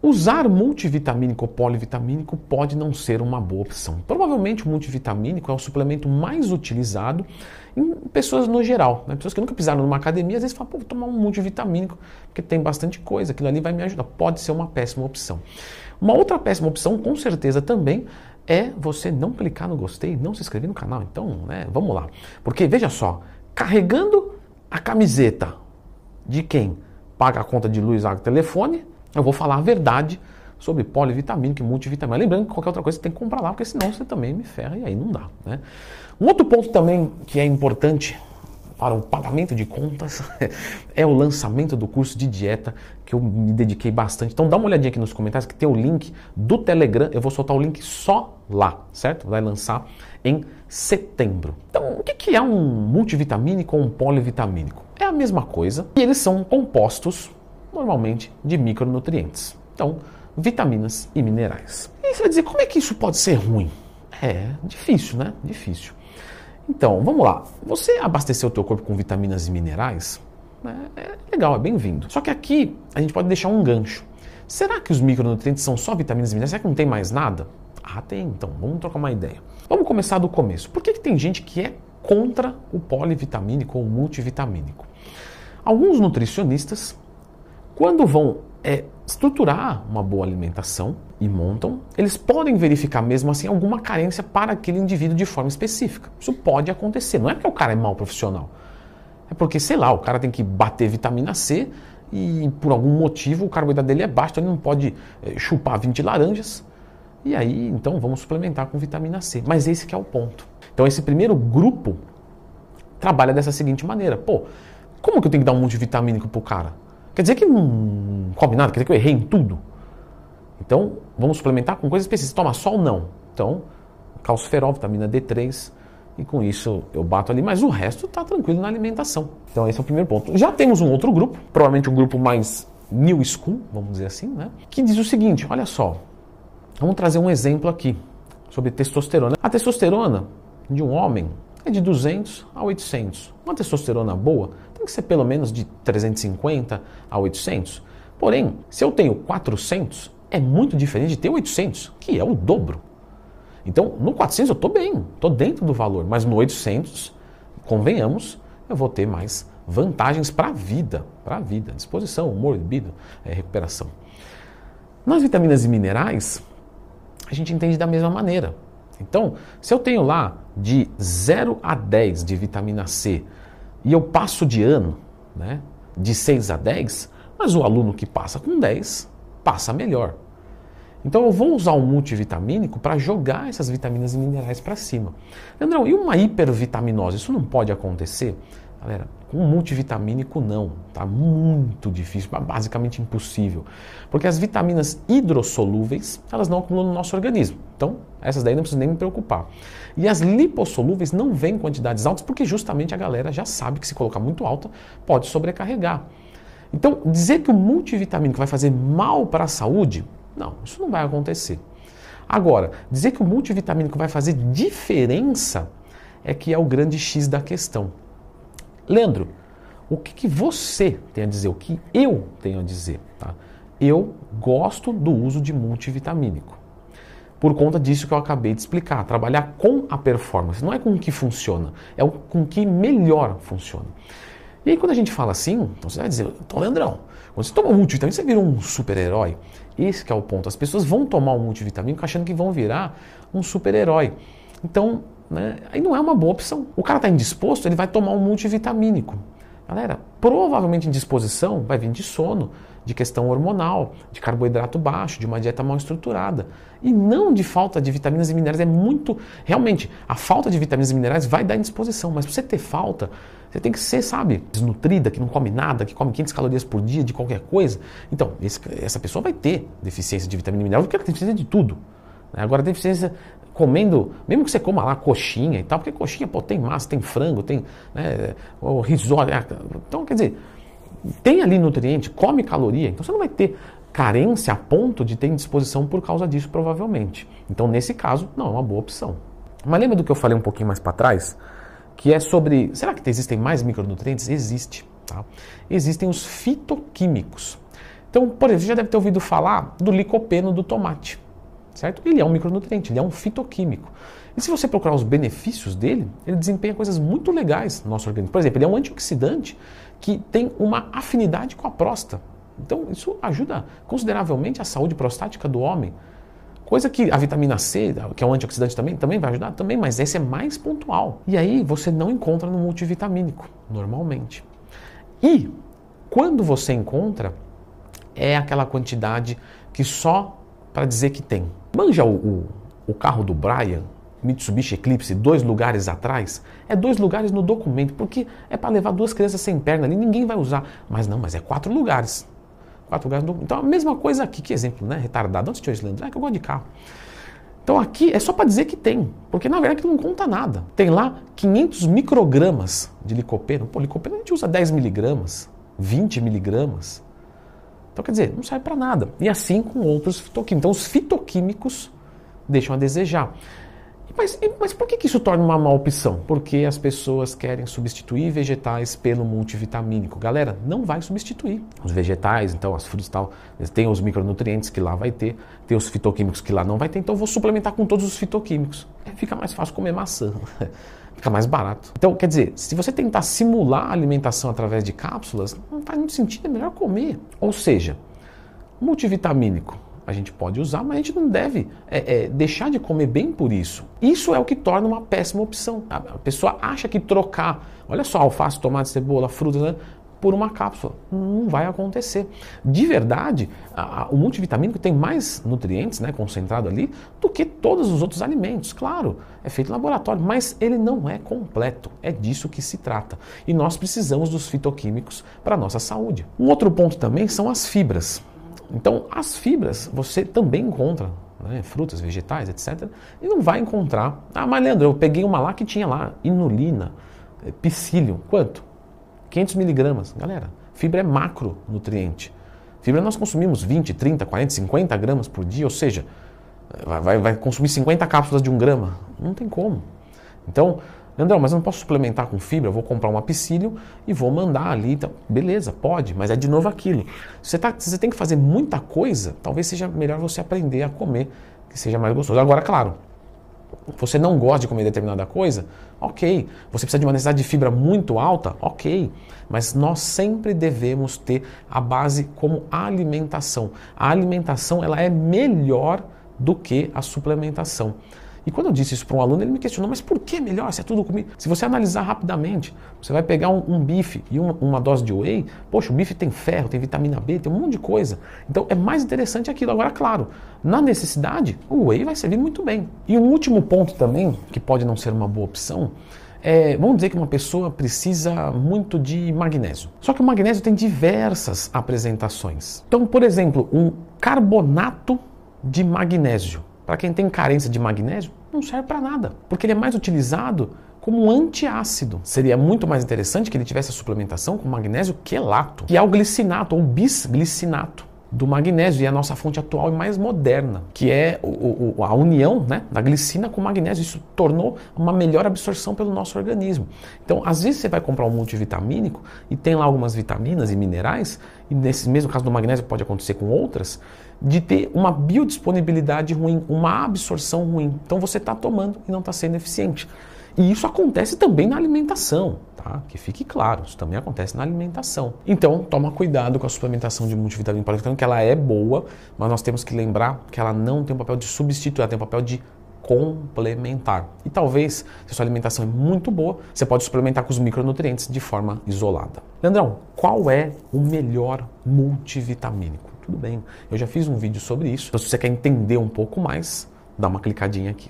Usar multivitamínico ou polivitamínico pode não ser uma boa opção. Provavelmente o multivitamínico é o suplemento mais utilizado em pessoas no geral. Né? Pessoas que nunca pisaram numa academia, às vezes falam, pô, vou tomar um multivitamínico, porque tem bastante coisa, aquilo ali vai me ajudar. Pode ser uma péssima opção. Uma outra péssima opção, com certeza também, é você não clicar no gostei, não se inscrever no canal. Então, né, vamos lá. Porque veja só, carregando a camiseta de quem paga a conta de luz, água telefone, eu vou falar a verdade sobre polivitamínico e multivitamínico. Lembrando que qualquer outra coisa você tem que comprar lá, porque senão você também me ferra e aí não dá. Né? Um outro ponto também que é importante para o pagamento de contas é o lançamento do curso de dieta que eu me dediquei bastante. Então dá uma olhadinha aqui nos comentários que tem o link do Telegram. Eu vou soltar o link só lá, certo? Vai lançar em setembro. Então, o que é um multivitamínico ou um polivitamínico? É a mesma coisa e eles são compostos normalmente de micronutrientes. Então, vitaminas e minerais. E você vai dizer, como é que isso pode ser ruim? É difícil, né? Difícil. Então, vamos lá. Você abastecer o teu corpo com vitaminas e minerais né, é legal, é bem-vindo. Só que aqui a gente pode deixar um gancho. Será que os micronutrientes são só vitaminas e minerais? Será que não tem mais nada? Ah, tem. Então, vamos trocar uma ideia. Vamos começar do começo. Por que, que tem gente que é contra o polivitamínico ou multivitamínico? Alguns nutricionistas quando vão é, estruturar uma boa alimentação e montam, eles podem verificar mesmo assim alguma carência para aquele indivíduo de forma específica. Isso pode acontecer. Não é porque o cara é mau profissional. É porque, sei lá, o cara tem que bater vitamina C e por algum motivo o carboidrato dele é baixo, então ele não pode é, chupar 20 laranjas. E aí, então, vamos suplementar com vitamina C. Mas esse que é o ponto. Então, esse primeiro grupo trabalha dessa seguinte maneira. Pô, como que eu tenho que dar um multivitamínico pro cara? Quer dizer que não come nada, quer dizer que eu errei em tudo. Então, vamos suplementar com coisas específicas. Toma sol? Não. Então, calciferol, vitamina D3, e com isso eu bato ali, mas o resto está tranquilo na alimentação. Então, esse é o primeiro ponto. Já temos um outro grupo, provavelmente um grupo mais new school, vamos dizer assim, né? Que diz o seguinte: olha só, vamos trazer um exemplo aqui sobre testosterona. A testosterona de um homem é de 200 a 800. Uma testosterona boa que ser pelo menos de 350 a 800. Porém, se eu tenho 400, é muito diferente de ter 800, que é o dobro. Então, no 400 eu estou bem, estou dentro do valor, mas no 800, convenhamos, eu vou ter mais vantagens para a vida, para a vida, disposição, humor, libido, é, recuperação. Nas vitaminas e minerais, a gente entende da mesma maneira. Então, se eu tenho lá de 0 a 10 de vitamina C e eu passo de ano, né, de 6 a 10, mas o aluno que passa com 10 passa melhor. Então eu vou usar um multivitamínico para jogar essas vitaminas e minerais para cima. Leandrão, e uma hipervitaminose? Isso não pode acontecer? Galera, com multivitamínico não, tá muito difícil, basicamente impossível. Porque as vitaminas hidrossolúveis, elas não acumulam no nosso organismo. Então, essas daí não preciso nem me preocupar. E as lipossolúveis não vêm em quantidades altas, porque justamente a galera já sabe que se colocar muito alta, pode sobrecarregar. Então, dizer que o multivitamínico vai fazer mal para a saúde, não, isso não vai acontecer. Agora, dizer que o multivitamínico vai fazer diferença é que é o grande X da questão. Leandro, o que, que, você tem a dizer? O que eu tenho a dizer? Tá? Eu gosto do uso de multivitamínico. Por conta disso que eu acabei de explicar. Trabalhar com a performance. Não é com o que funciona, é com o que melhor funciona. E aí quando a gente fala assim, você vai dizer, então Leandrão, quando você toma multivitamínico, você vira um super-herói. Esse é o ponto. As pessoas vão tomar um multivitamínico achando que vão virar um super-herói. Então, né? Aí não é uma boa opção. O cara está indisposto, ele vai tomar um multivitamínico. Galera, provavelmente indisposição vai vir de sono, de questão hormonal, de carboidrato baixo, de uma dieta mal estruturada. E não de falta de vitaminas e minerais. É muito. Realmente, a falta de vitaminas e minerais vai dar indisposição, mas para você ter falta, você tem que ser, sabe, desnutrida, que não come nada, que come 500 calorias por dia de qualquer coisa. Então, esse, essa pessoa vai ter deficiência de vitamina e mineral, porque ela tem deficiência de tudo. Agora, deficiência comendo, mesmo que você coma lá coxinha e tal, porque coxinha pô, tem massa, tem frango, tem né, risório. É, então, quer dizer, tem ali nutriente, come caloria, então você não vai ter carência a ponto de ter indisposição por causa disso, provavelmente. Então, nesse caso, não é uma boa opção. Mas lembra do que eu falei um pouquinho mais para trás? Que é sobre. Será que existem mais micronutrientes? Existe. Tá? Existem os fitoquímicos. Então, por exemplo, você já deve ter ouvido falar do licopeno do tomate, certo? Ele é um micronutriente, ele é um fitoquímico. E se você procurar os benefícios dele, ele desempenha coisas muito legais no nosso organismo. Por exemplo, ele é um antioxidante que tem uma afinidade com a próstata. Então, isso ajuda consideravelmente a saúde prostática do homem. Coisa que a vitamina C, que é um antioxidante também, também vai ajudar, também, mas esse é mais pontual. E aí você não encontra no multivitamínico, normalmente. E quando você encontra, é aquela quantidade que só para dizer que tem. Manja o, o, o carro do Brian, Mitsubishi Eclipse, dois lugares atrás, é dois lugares no documento, porque é para levar duas crianças sem perna ali, ninguém vai usar. Mas não, mas é quatro lugares. Quatro lugares no Então a mesma coisa aqui, que exemplo, né? Retardado. Onde tinha Islândia? Ah, que eu gosto de carro. Então aqui é só para dizer que tem, porque na verdade não conta nada. Tem lá 500 microgramas de licopeno. Pô, licopeno a gente usa 10 miligramas, 20 miligramas. Então quer dizer, não serve para nada. E assim com outros fitoquímicos. Então os fitoquímicos deixam a desejar. Mas, mas por que, que isso torna uma má opção? Porque as pessoas querem substituir vegetais pelo multivitamínico. Galera, não vai substituir. Os vegetais, então, as frutas e tal, tem os micronutrientes que lá vai ter, tem os fitoquímicos que lá não vai ter, então eu vou suplementar com todos os fitoquímicos. Fica mais fácil comer maçã. Fica mais barato. Então, quer dizer, se você tentar simular a alimentação através de cápsulas, não faz muito sentido, é melhor comer. Ou seja, multivitamínico a gente pode usar, mas a gente não deve é, é, deixar de comer bem por isso. Isso é o que torna uma péssima opção. A pessoa acha que trocar, olha só, alface, tomate, cebola, frutas, né, por uma cápsula. Não vai acontecer. De verdade, a, a, o multivitamínico tem mais nutrientes né, concentrado ali do que todos os outros alimentos. Claro, é feito em laboratório, mas ele não é completo. É disso que se trata. E nós precisamos dos fitoquímicos para a nossa saúde. Um outro ponto também são as fibras. Então, as fibras você também encontra, né, frutas, vegetais, etc. E não vai encontrar. Ah, mas Leandro, eu peguei uma lá que tinha lá inulina, eh, psyllium. Quanto? 500 miligramas. Galera, fibra é macronutriente. Fibra nós consumimos 20, 30, 40, 50 gramas por dia, ou seja, vai, vai consumir 50 cápsulas de um grama. Não tem como. Então, Leandrão, mas eu não posso suplementar com fibra, eu vou comprar uma psyllium e vou mandar ali. Então, beleza, pode, mas é de novo aquilo. Você, tá, você tem que fazer muita coisa, talvez seja melhor você aprender a comer, que seja mais gostoso. Agora, claro, você não gosta de comer determinada coisa, ok. Você precisa de uma necessidade de fibra muito alta, ok. Mas nós sempre devemos ter a base como alimentação. A alimentação ela é melhor do que a suplementação. E quando eu disse isso para um aluno, ele me questionou, mas por que melhor se é tudo comigo? Se você analisar rapidamente, você vai pegar um, um bife e uma, uma, dose de whey, poxa, o bife tem ferro, tem vitamina B, tem um monte de coisa. Então é mais interessante aquilo. Agora, claro, na necessidade, o whey vai servir muito bem. E um último ponto também, que pode não ser uma boa opção, é, vamos dizer que uma pessoa precisa muito de magnésio. Só que o magnésio tem diversas apresentações. Então, por exemplo, um carbonato de magnésio. Para quem tem carência de magnésio, não serve para nada, porque ele é mais utilizado como antiácido. Seria muito mais interessante que ele tivesse a suplementação com magnésio quelato, que é o glicinato ou bisglicinato do magnésio e é a nossa fonte atual e mais moderna, que é o, o, a união né, da glicina com o magnésio. Isso tornou uma melhor absorção pelo nosso organismo. Então, às vezes você vai comprar um multivitamínico e tem lá algumas vitaminas e minerais, e nesse mesmo caso do magnésio pode acontecer com outras, de ter uma biodisponibilidade ruim, uma absorção ruim. Então você está tomando e não está sendo eficiente. E isso acontece também na alimentação, tá? Que fique claro, isso também acontece na alimentação. Então, toma cuidado com a suplementação de multivitamina polivitamina, que ela é boa, mas nós temos que lembrar que ela não tem o papel de substituir, ela tem o papel de complementar. E talvez, se sua alimentação é muito boa, você pode suplementar com os micronutrientes de forma isolada. Leandrão, qual é o melhor multivitamínico? Tudo bem, eu já fiz um vídeo sobre isso. Então, se você quer entender um pouco mais, dá uma clicadinha aqui.